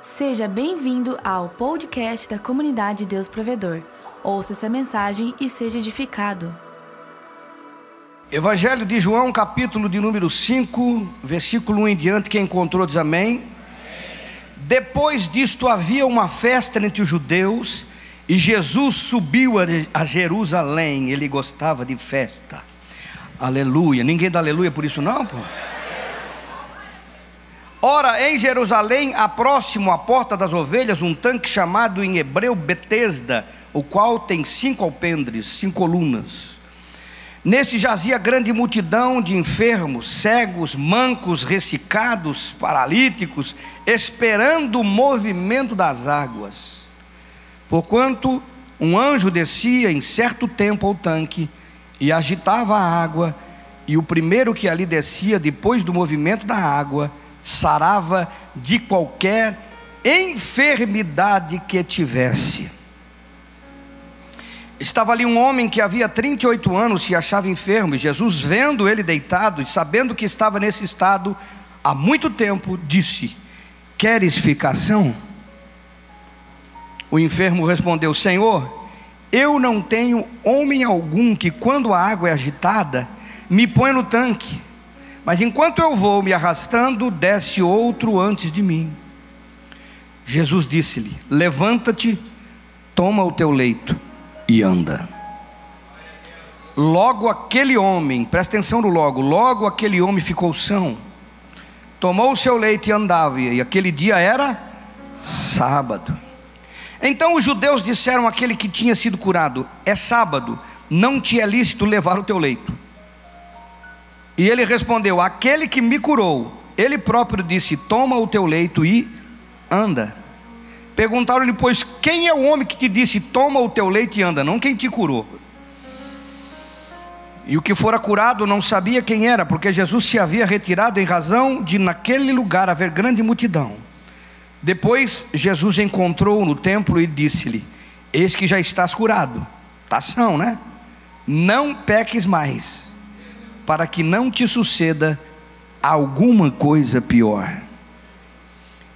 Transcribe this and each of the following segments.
Seja bem-vindo ao podcast da comunidade Deus Provedor. Ouça essa mensagem e seja edificado. Evangelho de João, capítulo de número 5, versículo 1 em diante, quem encontrou diz amém. Depois disto havia uma festa entre os judeus e Jesus subiu a Jerusalém, ele gostava de festa. Aleluia. Ninguém dá aleluia por isso não, pô? Ora, em Jerusalém, a próximo à porta das ovelhas, um tanque chamado em hebreu Betesda, o qual tem cinco alpendres, cinco colunas. Nesse jazia grande multidão de enfermos, cegos, mancos, ressecados, paralíticos, esperando o movimento das águas. Porquanto um anjo descia em certo tempo ao tanque e agitava a água, e o primeiro que ali descia depois do movimento da água, sarava de qualquer enfermidade que tivesse. Estava ali um homem que havia 38 anos se achava enfermo, e Jesus, vendo ele deitado e sabendo que estava nesse estado há muito tempo, disse: Queres ficação? O enfermo respondeu: Senhor, eu não tenho homem algum que, quando a água é agitada, me põe no tanque. Mas enquanto eu vou me arrastando, desce outro antes de mim. Jesus disse-lhe: Levanta-te, toma o teu leito e anda. Logo aquele homem, presta atenção no logo, logo aquele homem ficou são, tomou o seu leito e andava, e aquele dia era sábado. Então os judeus disseram àquele que tinha sido curado: É sábado, não te é lícito levar o teu leito. E ele respondeu: Aquele que me curou, ele próprio disse: Toma o teu leito e anda. Perguntaram-lhe, pois, quem é o homem que te disse: Toma o teu leito e anda? Não quem te curou. E o que fora curado não sabia quem era, porque Jesus se havia retirado em razão de naquele lugar haver grande multidão. Depois Jesus encontrou no templo e disse-lhe: Eis que já estás curado. São, né? Não peques mais para que não te suceda alguma coisa pior.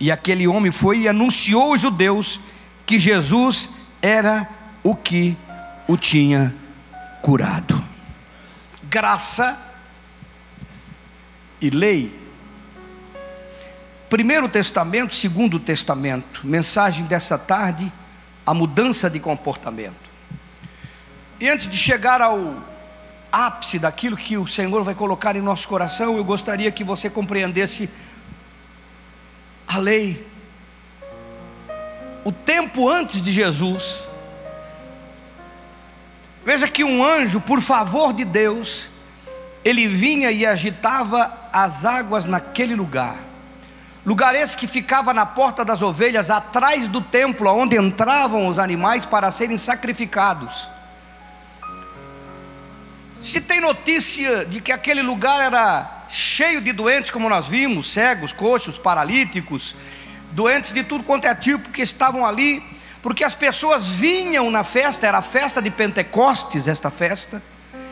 E aquele homem foi e anunciou aos judeus que Jesus era o que o tinha curado. Graça e lei. Primeiro Testamento, Segundo Testamento. Mensagem dessa tarde, a mudança de comportamento. E antes de chegar ao ápice daquilo que o Senhor vai colocar em nosso coração, eu gostaria que você compreendesse a lei. O tempo antes de Jesus. Veja que um anjo, por favor de Deus, ele vinha e agitava as águas naquele lugar. Lugar esse que ficava na porta das ovelhas, atrás do templo, onde entravam os animais para serem sacrificados. Se tem notícia de que aquele lugar era cheio de doentes, como nós vimos, cegos, coxos, paralíticos, doentes de tudo quanto é tipo que estavam ali, porque as pessoas vinham na festa, era a festa de Pentecostes, esta festa.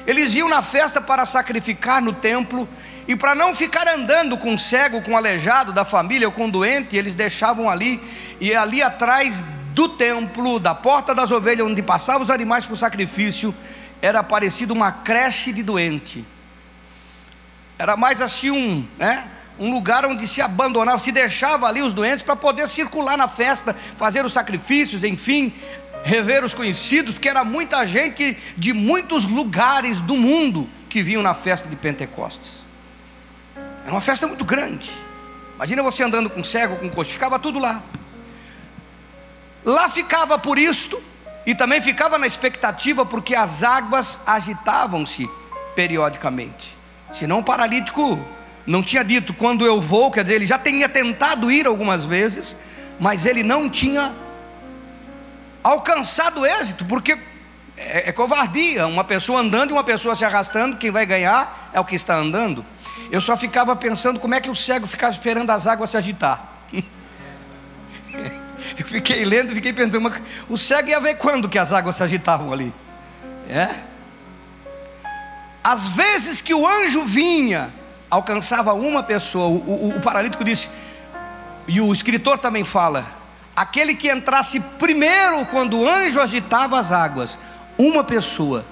Eles iam na festa para sacrificar no templo e para não ficar andando com cego, com aleijado da família ou com doente, eles deixavam ali e ali atrás do templo, da porta das ovelhas onde passavam os animais para o sacrifício, era parecido uma creche de doente. Era mais assim um, né, um lugar onde se abandonava, se deixava ali os doentes para poder circular na festa, fazer os sacrifícios, enfim, rever os conhecidos, porque era muita gente de muitos lugares do mundo que vinham na festa de Pentecostes. Era uma festa muito grande. Imagina você andando com cego, com coxo, ficava tudo lá. Lá ficava por isto e também ficava na expectativa porque as águas agitavam-se periodicamente. Senão o paralítico não tinha dito quando eu vou, quer dizer, ele já tinha tentado ir algumas vezes, mas ele não tinha alcançado êxito, porque é, é covardia, uma pessoa andando e uma pessoa se arrastando, quem vai ganhar é o que está andando. Eu só ficava pensando como é que o cego ficava esperando as águas se agitar. Eu fiquei lendo, fiquei pensando, mas o cego ia ver quando que as águas se agitavam ali. É? Às vezes que o anjo vinha, alcançava uma pessoa, o, o, o paralítico disse: E o escritor também fala: aquele que entrasse primeiro quando o anjo agitava as águas, uma pessoa,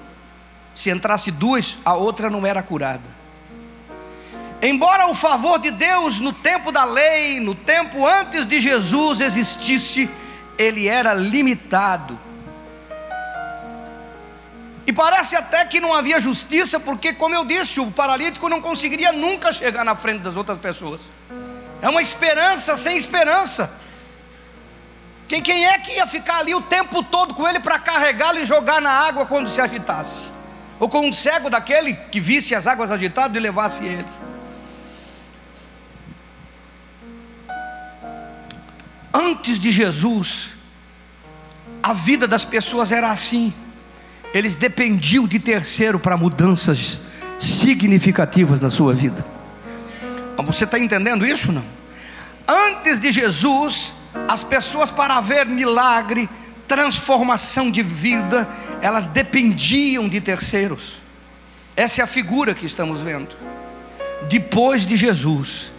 se entrasse duas, a outra não era curada. Embora o favor de Deus no tempo da lei, no tempo antes de Jesus existisse, ele era limitado. E parece até que não havia justiça, porque, como eu disse, o paralítico não conseguiria nunca chegar na frente das outras pessoas. É uma esperança sem esperança. Quem, quem é que ia ficar ali o tempo todo com ele para carregá-lo e jogar na água quando se agitasse? Ou com um cego daquele que visse as águas agitadas e levasse ele? Antes de Jesus, a vida das pessoas era assim eles dependiam de terceiro para mudanças significativas na sua vida. Você está entendendo isso não? Antes de Jesus, as pessoas para ver milagre, transformação de vida, elas dependiam de terceiros. Essa é a figura que estamos vendo. Depois de Jesus,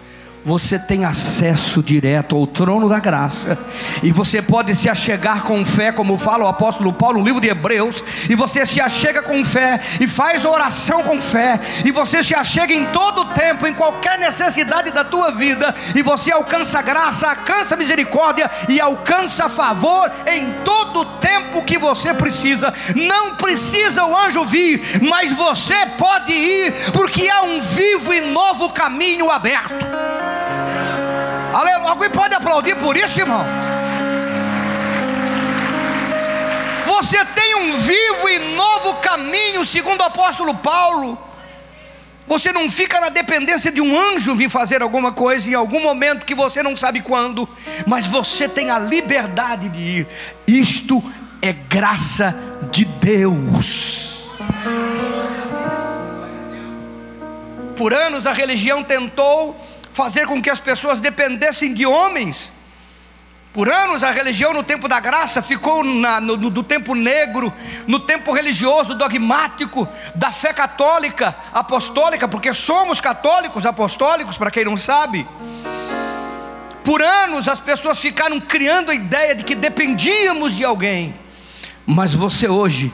você tem acesso direto ao trono da graça, e você pode se achegar com fé, como fala o apóstolo Paulo no livro de Hebreus, e você se achega com fé, e faz oração com fé, e você se achega em todo tempo, em qualquer necessidade da tua vida, e você alcança graça, alcança misericórdia e alcança favor em todo tempo que você precisa. Não precisa o anjo vir, mas você pode ir, porque há um vivo e novo caminho aberto. Aleluia. Alguém pode aplaudir por isso, irmão? Você tem um vivo e novo caminho, segundo o apóstolo Paulo. Você não fica na dependência de um anjo vir fazer alguma coisa em algum momento que você não sabe quando, mas você tem a liberdade de ir. Isto é graça de Deus. Por anos a religião tentou fazer com que as pessoas dependessem de homens. Por anos a religião no tempo da graça ficou na, no, no, tempo negro, no tempo religioso dogmático da fé católica apostólica, porque somos católicos apostólicos, para quem não sabe. Por anos as pessoas ficaram criando a ideia de que dependíamos de alguém, mas você hoje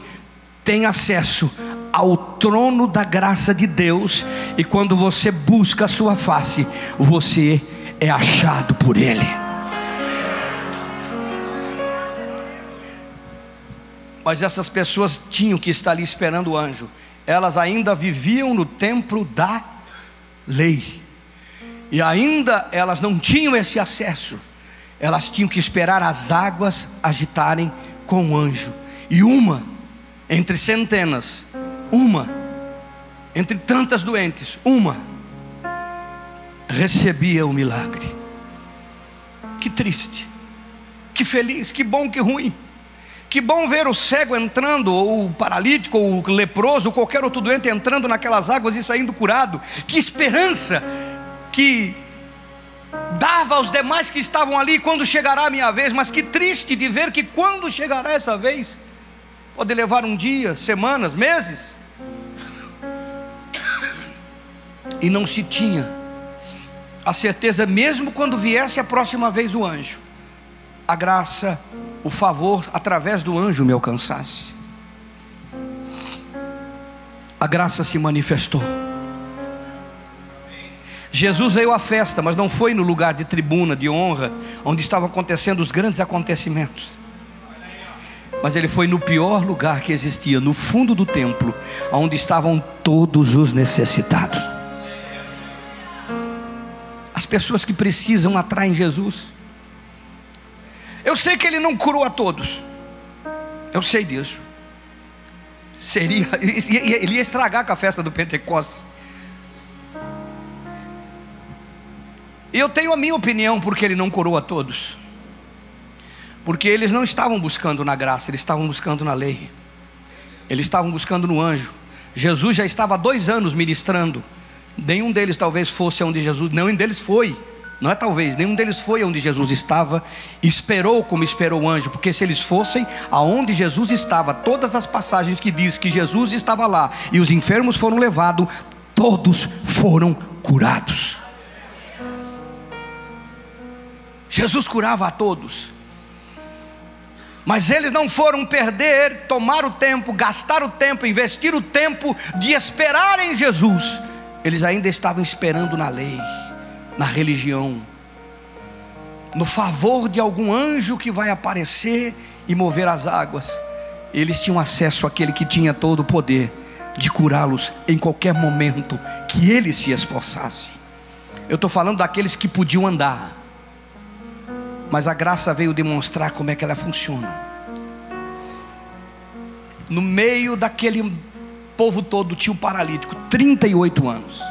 tem acesso ao trono da graça de Deus, e quando você busca a sua face, você é achado por Ele. Mas essas pessoas tinham que estar ali esperando o anjo, elas ainda viviam no templo da lei, e ainda elas não tinham esse acesso, elas tinham que esperar as águas agitarem com o anjo, e uma entre centenas uma, entre tantas doentes, uma recebia o milagre. Que triste, que feliz, que bom, que ruim. Que bom ver o cego entrando, ou o paralítico, ou o leproso, ou qualquer outro doente entrando naquelas águas e saindo curado. Que esperança que dava aos demais que estavam ali quando chegará a minha vez, mas que triste de ver que quando chegará essa vez, pode levar um dia, semanas, meses, e não se tinha a certeza, mesmo quando viesse a próxima vez o anjo, a graça, o favor através do anjo me alcançasse. A graça se manifestou. Jesus veio à festa, mas não foi no lugar de tribuna, de honra, onde estavam acontecendo os grandes acontecimentos. Mas ele foi no pior lugar que existia, no fundo do templo, onde estavam todos os necessitados. As pessoas que precisam atraem Jesus. Eu sei que ele não curou a todos. Eu sei disso. Seria, ele ia estragar com a festa do Pentecostes. E eu tenho a minha opinião porque ele não curou a todos. Porque eles não estavam buscando na graça, eles estavam buscando na lei. Eles estavam buscando no anjo. Jesus já estava há dois anos ministrando Nenhum deles talvez fosse onde Jesus, nenhum deles foi. Não é talvez, nenhum deles foi onde Jesus estava, esperou como esperou o anjo, porque se eles fossem aonde Jesus estava, todas as passagens que diz que Jesus estava lá e os enfermos foram levados, todos foram curados. Jesus curava a todos. Mas eles não foram perder, tomar o tempo, gastar o tempo, investir o tempo de esperar em Jesus. Eles ainda estavam esperando na lei, na religião, no favor de algum anjo que vai aparecer e mover as águas. Eles tinham acesso àquele que tinha todo o poder de curá-los em qualquer momento que ele se esforçasse. Eu estou falando daqueles que podiam andar, mas a graça veio demonstrar como é que ela funciona. No meio daquele povo todo tinha um paralítico, 38 anos.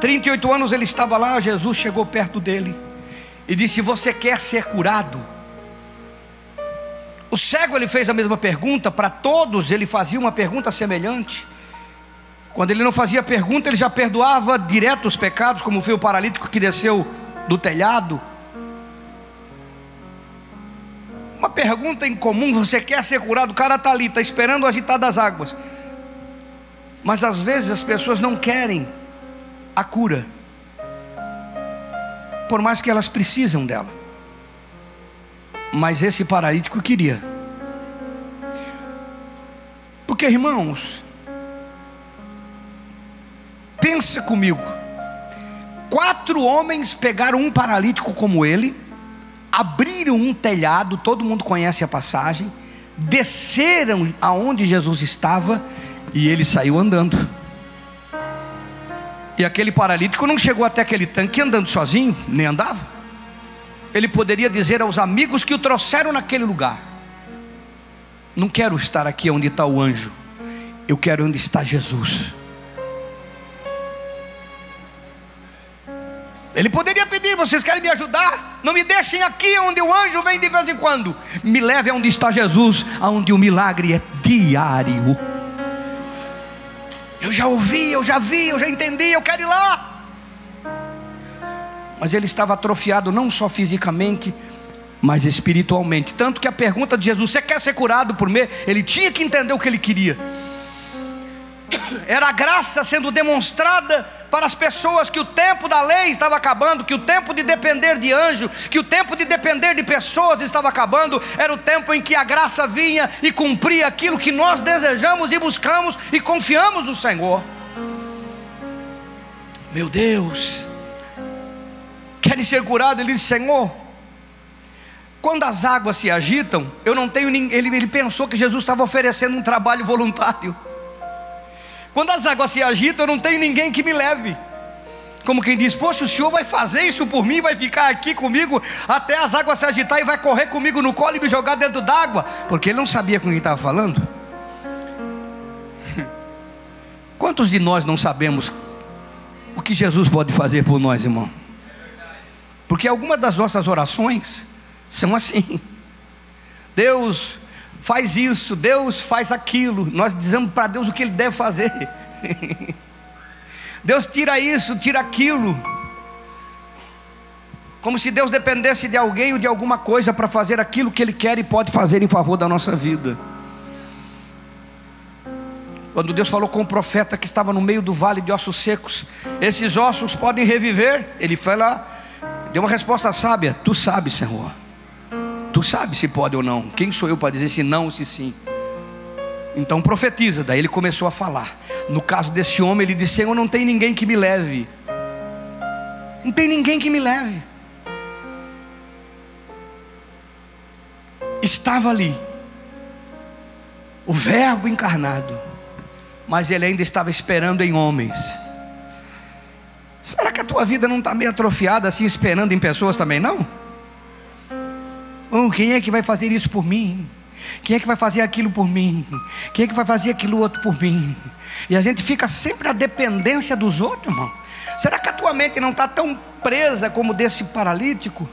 38 anos ele estava lá, Jesus chegou perto dele e disse: Você quer ser curado? O cego ele fez a mesma pergunta, para todos ele fazia uma pergunta semelhante. Quando ele não fazia pergunta, ele já perdoava direto os pecados, como foi o paralítico que desceu do telhado. Uma pergunta em comum: você quer ser curado? O cara está ali, está esperando agitar das águas. Mas às vezes as pessoas não querem a cura, por mais que elas precisam dela. Mas esse paralítico queria. Porque, irmãos, pensa comigo. Quatro homens pegaram um paralítico como ele, abriram um telhado, todo mundo conhece a passagem, desceram aonde Jesus estava e ele saiu andando. E aquele paralítico não chegou até aquele tanque andando sozinho, nem andava ele poderia dizer aos amigos que o trouxeram naquele lugar: Não quero estar aqui onde está o anjo, eu quero onde está Jesus. Ele poderia pedir: Vocês querem me ajudar? Não me deixem aqui onde o anjo vem de vez em quando. Me leve aonde está Jesus, aonde o milagre é diário. Eu já ouvi, eu já vi, eu já entendi, eu quero ir lá mas ele estava atrofiado não só fisicamente, mas espiritualmente. Tanto que a pergunta de Jesus: Você quer ser curado por mim? Ele tinha que entender o que ele queria. Era a graça sendo demonstrada para as pessoas que o tempo da lei estava acabando, que o tempo de depender de anjo, que o tempo de depender de pessoas estava acabando, era o tempo em que a graça vinha e cumpria aquilo que nós desejamos e buscamos e confiamos no Senhor. Meu Deus, querem ser curados, ele disse: Senhor, quando as águas se agitam, eu não tenho ninguém. Ele, ele pensou que Jesus estava oferecendo um trabalho voluntário. Quando as águas se agitam, eu não tenho ninguém que me leve. Como quem diz, poxa, o senhor vai fazer isso por mim, vai ficar aqui comigo até as águas se agitar e vai correr comigo no colo e me jogar dentro d'água, porque ele não sabia com quem estava falando. Quantos de nós não sabemos o que Jesus pode fazer por nós, irmão? Porque algumas das nossas orações são assim. Deus faz isso, Deus faz aquilo. Nós dizemos para Deus o que Ele deve fazer. Deus tira isso, tira aquilo. Como se Deus dependesse de alguém ou de alguma coisa para fazer aquilo que Ele quer e pode fazer em favor da nossa vida. Quando Deus falou com o profeta que estava no meio do vale de ossos secos, esses ossos podem reviver. Ele foi lá, Deu uma resposta sábia: Tu sabes, Senhor. Tu sabes se pode ou não. Quem sou eu para dizer se não ou se sim? Então profetiza. Daí ele começou a falar. No caso desse homem, ele disse: Senhor, não tem ninguém que me leve. Não tem ninguém que me leve. Estava ali o Verbo encarnado, mas ele ainda estava esperando em homens. Será que a tua vida não está meio atrofiada assim, esperando em pessoas também, não? Oh, quem é que vai fazer isso por mim? Quem é que vai fazer aquilo por mim? Quem é que vai fazer aquilo outro por mim? E a gente fica sempre na dependência dos outros, irmão. Será que a tua mente não está tão presa como desse paralítico?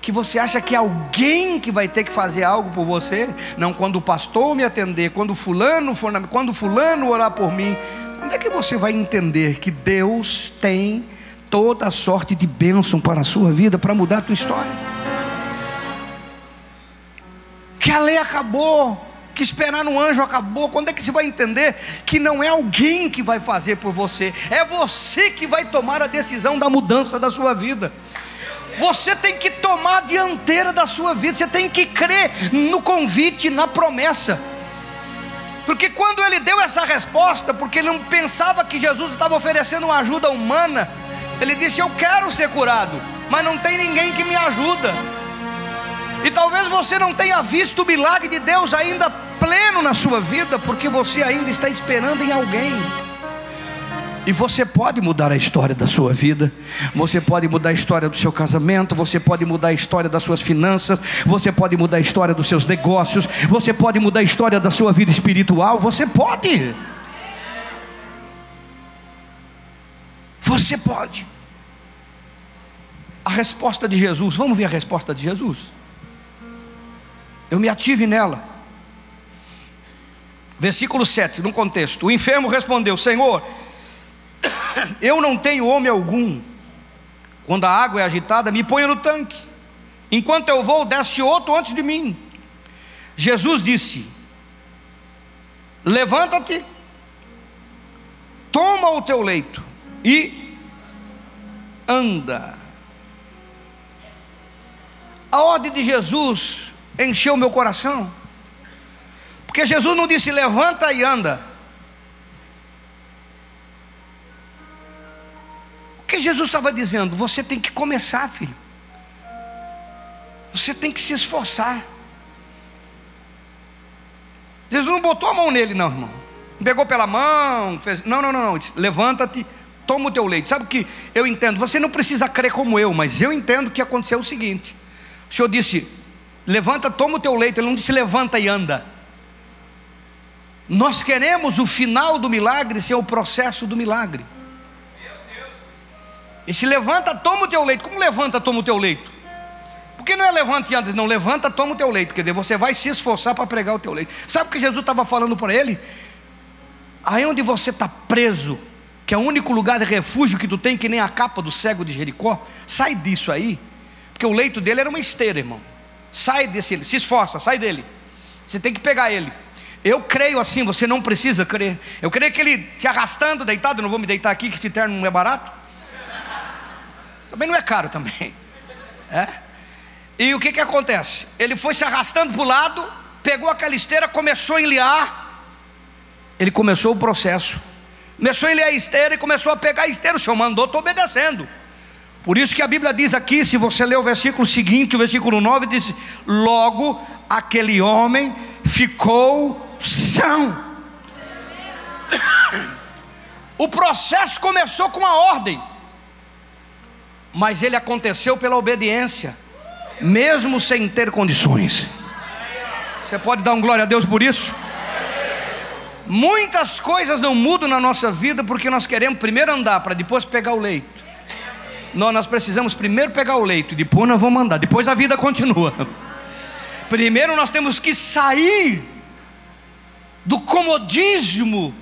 Que você acha que é alguém que vai ter que fazer algo por você? Não, quando o pastor me atender, quando fulano for na, quando fulano orar por mim, quando é que você vai entender que Deus tem toda sorte de bênção para a sua vida, para mudar a tua história. Que a lei acabou, que esperar no anjo acabou. Quando é que você vai entender que não é alguém que vai fazer por você, é você que vai tomar a decisão da mudança da sua vida. Você tem que tomar de inteira da sua vida. Você tem que crer no convite, na promessa. Porque quando ele deu essa resposta, porque ele não pensava que Jesus estava oferecendo uma ajuda humana, ele disse: Eu quero ser curado, mas não tem ninguém que me ajuda. E talvez você não tenha visto o milagre de Deus ainda pleno na sua vida, porque você ainda está esperando em alguém. E você pode mudar a história da sua vida, você pode mudar a história do seu casamento, você pode mudar a história das suas finanças, você pode mudar a história dos seus negócios, você pode mudar a história da sua vida espiritual, você pode. Você pode. A resposta de Jesus, vamos ver a resposta de Jesus. Eu me ative nela. Versículo 7, no contexto: O enfermo respondeu: Senhor, eu não tenho homem algum. Quando a água é agitada, me ponha no tanque. Enquanto eu vou, desce outro antes de mim. Jesus disse: Levanta-te, toma o teu leito e anda. A ordem de Jesus encheu meu coração, porque Jesus não disse levanta e anda. que Jesus estava dizendo? Você tem que começar, filho. Você tem que se esforçar. Jesus não botou a mão nele, não, irmão. Pegou pela mão, fez... não, não, não, não. Levanta-te, toma o teu leito. Sabe o que eu entendo? Você não precisa crer como eu, mas eu entendo que aconteceu o seguinte: o Senhor disse, levanta, toma o teu leito. Ele não disse levanta e anda. Nós queremos o final do milagre ser o processo do milagre. E se levanta, toma o teu leito. Como levanta, toma o teu leito? Porque não é levanta e anda, não, levanta, toma o teu leito. Quer dizer, você vai se esforçar para pregar o teu leito. Sabe o que Jesus estava falando para ele? Aí onde você está preso, que é o único lugar de refúgio que tu tem, que nem a capa do cego de Jericó, sai disso aí, porque o leito dele era uma esteira, irmão. Sai desse, se esforça, sai dele. Você tem que pegar ele. Eu creio assim, você não precisa crer. Eu creio que ele te arrastando, deitado, não vou me deitar aqui, que esse terno não é barato. Também não é caro também. É? E o que, que acontece? Ele foi se arrastando para o lado, pegou aquela esteira, começou a enliar. Ele começou o processo. Começou a enliar a esteira e começou a pegar a esteira. O Senhor mandou, estou obedecendo. Por isso que a Bíblia diz aqui, se você ler o versículo seguinte, o versículo 9, diz: Logo aquele homem ficou são. O processo começou com a ordem mas ele aconteceu pela obediência, mesmo sem ter condições. Você pode dar um glória a Deus por isso? Muitas coisas não mudam na nossa vida porque nós queremos primeiro andar para depois pegar o leito. Não, nós precisamos primeiro pegar o leito e depois nós vamos andar. Depois a vida continua. Primeiro nós temos que sair do comodismo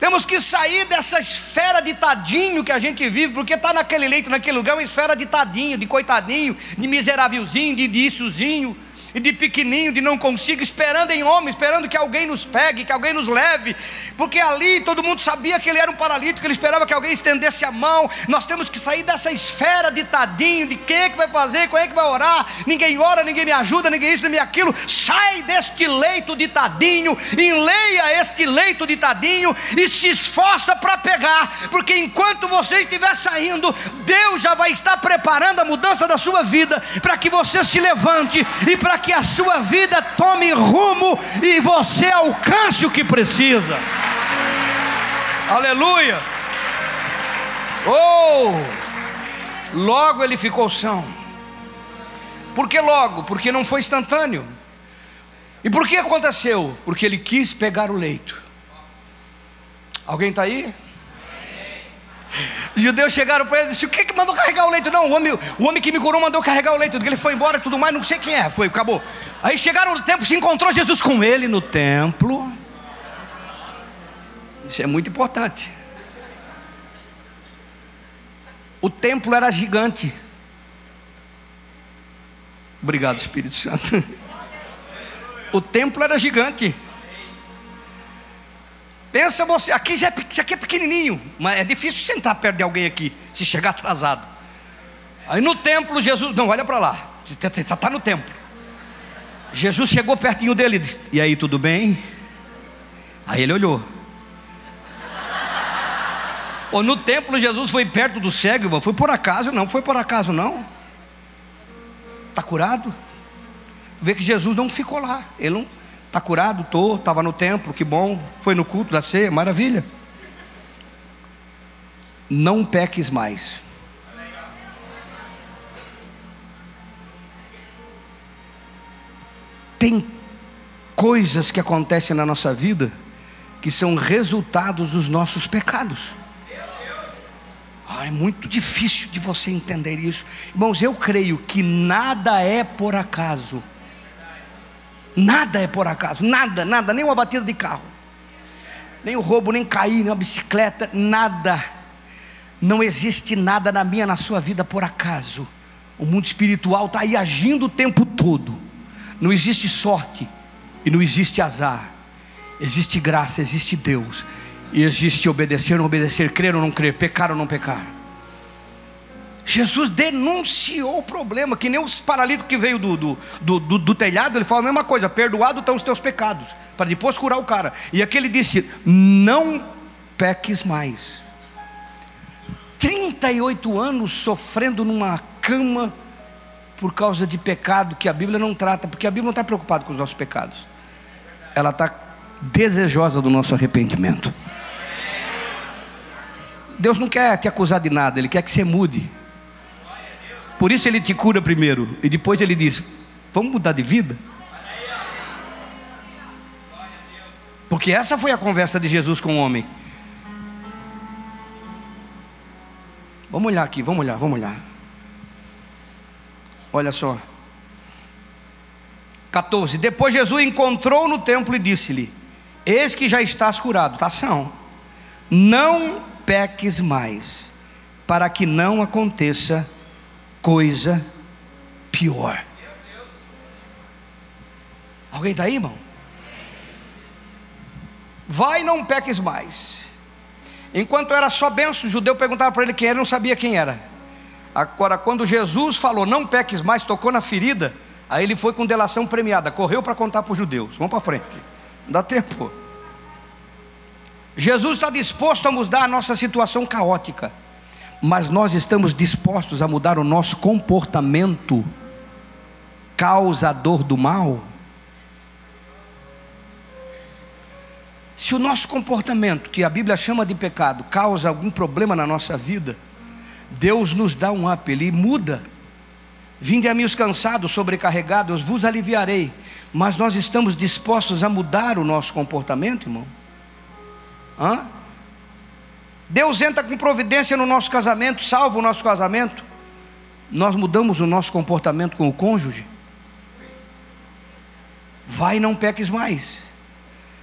temos que sair dessa esfera de tadinho que a gente vive, porque está naquele leito, naquele lugar, uma esfera de tadinho, de coitadinho, de miserávelzinho, de díciozinho e de pequenininho, de não consigo, esperando em homem, esperando que alguém nos pegue, que alguém nos leve, porque ali todo mundo sabia que ele era um paralítico, ele esperava que alguém estendesse a mão. Nós temos que sair dessa esfera de tadinho, de quem é que vai fazer, quem é que vai orar, ninguém ora, ninguém me ajuda, ninguém isso, ninguém aquilo. Sai deste leito de tadinho, enleia este leito de tadinho e se esforça para pegar, porque enquanto você estiver saindo, Deus já vai estar preparando a mudança da sua vida para que você se levante e para que a sua vida tome rumo e você alcance o que precisa. Aleluia. Oh! Logo ele ficou são. Por que logo? Porque não foi instantâneo. E por que aconteceu? Porque ele quis pegar o leito. Alguém está aí? Os judeus chegaram para ele e disse: O que, que mandou carregar o leito? Não, o homem, o homem que me curou mandou carregar o leito. Ele foi embora e tudo mais, não sei quem é. Foi, acabou. Aí chegaram no templo, se encontrou Jesus com ele no templo. Isso é muito importante. O templo era gigante. Obrigado, Espírito Santo. O templo era gigante. Pensa você, aqui já é, isso aqui é pequenininho, mas é difícil sentar perto de alguém aqui, se chegar atrasado. Aí no templo, Jesus, não, olha para lá. Está tá no templo. Jesus chegou pertinho dele e disse: E aí, tudo bem? Aí ele olhou. Ou no templo Jesus foi perto do cego, irmão. Foi por acaso? Não, foi por acaso não. Está curado? Vê que Jesus não ficou lá. Ele não está curado, estou, estava no templo, que bom. Foi no culto da ceia, maravilha. Não peques mais. Tem coisas que acontecem na nossa vida que são resultados dos nossos pecados. Ah, é muito difícil de você entender isso. Irmãos, eu creio que nada é por acaso. Nada é por acaso, nada, nada, nem uma batida de carro, nem o roubo, nem cair, nem uma bicicleta, nada. Não existe nada na minha, na sua vida por acaso. O mundo espiritual está aí agindo o tempo todo. Não existe sorte e não existe azar. Existe graça, existe Deus. E existe obedecer ou não obedecer, crer ou não crer, pecar ou não pecar. Jesus denunciou o problema, que nem os paralíticos que veio do, do, do, do, do telhado, ele falou a mesma coisa: perdoado estão os teus pecados, para depois curar o cara. E aqui ele disse: não peques mais. 38 anos sofrendo numa cama por causa de pecado que a Bíblia não trata, porque a Bíblia não está preocupada com os nossos pecados, ela está desejosa do nosso arrependimento. Deus não quer te acusar de nada, Ele quer que você mude. Por isso Ele te cura primeiro, e depois Ele diz: Vamos mudar de vida? Porque essa foi a conversa de Jesus com o homem. Vamos olhar aqui, vamos olhar, vamos olhar. Olha só. 14. Depois Jesus encontrou no templo e disse-lhe: Eis que já estás curado. Tá ação. Não peques mais, para que não aconteça coisa pior. Alguém está aí, irmão? Vai, não peques mais. Enquanto era só benção, o judeu perguntava para ele quem era, não sabia quem era. Agora, quando Jesus falou, não peques mais, tocou na ferida, aí ele foi com delação premiada, correu para contar para os judeus. Vamos para frente, não dá tempo. Jesus está disposto a mudar a nossa situação caótica, mas nós estamos dispostos a mudar o nosso comportamento causador do mal? Se o nosso comportamento, que a Bíblia chama de pecado, causa algum problema na nossa vida, Deus nos dá um up, Ele muda. Vinde a mim os cansados, sobrecarregados, eu vos aliviarei. Mas nós estamos dispostos a mudar o nosso comportamento, irmão? Hã? Deus entra com providência no nosso casamento, salva o nosso casamento. Nós mudamos o nosso comportamento com o cônjuge. Vai e não peques mais.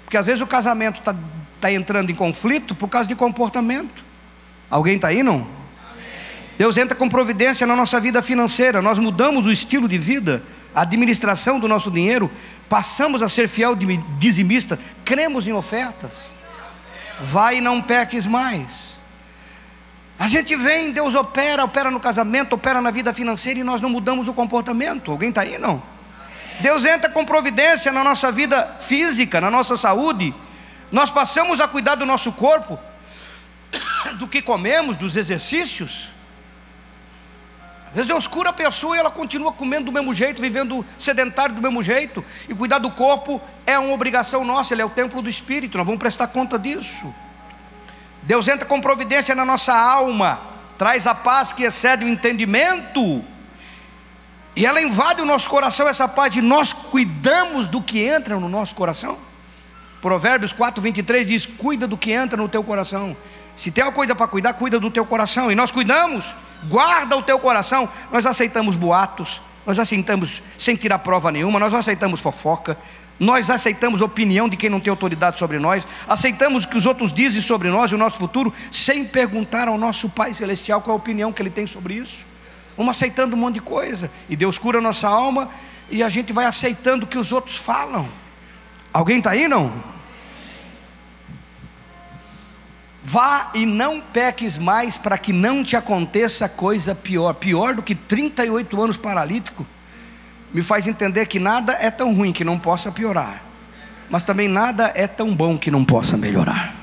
Porque às vezes o casamento está tá entrando em conflito por causa de comportamento. Alguém está aí, não? Deus entra com providência na nossa vida financeira. Nós mudamos o estilo de vida, a administração do nosso dinheiro, passamos a ser fiel dizimista, cremos em ofertas vai e não peques mais. A gente vem, Deus opera, opera no casamento, opera na vida financeira e nós não mudamos o comportamento. Alguém está aí? Não. Deus entra com providência na nossa vida física, na nossa saúde. Nós passamos a cuidar do nosso corpo, do que comemos, dos exercícios. Às vezes Deus cura a pessoa e ela continua comendo do mesmo jeito, vivendo sedentário do mesmo jeito. E cuidar do corpo é uma obrigação nossa, ele é o templo do Espírito, nós vamos prestar conta disso. Deus entra com providência na nossa alma, traz a paz que excede o entendimento. E ela invade o nosso coração, essa paz, e nós cuidamos do que entra no nosso coração. Provérbios 4, 23 diz: Cuida do que entra no teu coração. Se tem uma coisa para cuidar, cuida do teu coração. E nós cuidamos guarda o teu coração. Nós aceitamos boatos, nós aceitamos sem tirar prova nenhuma, nós aceitamos fofoca, nós aceitamos opinião de quem não tem autoridade sobre nós, aceitamos o que os outros dizem sobre nós e o nosso futuro, sem perguntar ao nosso Pai Celestial qual é a opinião que Ele tem sobre isso. Vamos aceitando um monte de coisa, e Deus cura a nossa alma, e a gente vai aceitando o que os outros falam. Alguém está aí não? Vá e não peques mais para que não te aconteça coisa pior. Pior do que 38 anos paralítico. me faz entender que nada é tão ruim que não possa piorar, mas também nada é tão bom que não possa melhorar.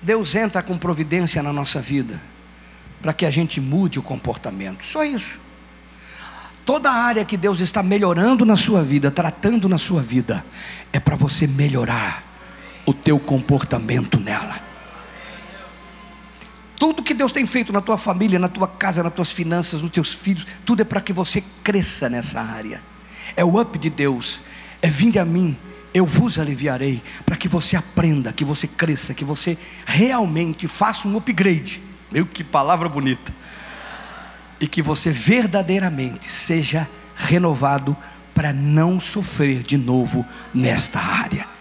Deus entra com providência na nossa vida, para que a gente mude o comportamento, só isso. Toda área que Deus está melhorando na sua vida, tratando na sua vida, é para você melhorar o teu comportamento nela. Tudo que Deus tem feito na tua família, na tua casa, nas tuas finanças, nos teus filhos, tudo é para que você cresça nessa área. É o up de Deus. É vinde a mim, eu vos aliviarei, para que você aprenda, que você cresça, que você realmente faça um upgrade. Meu que palavra bonita. E que você verdadeiramente seja renovado para não sofrer de novo nesta área.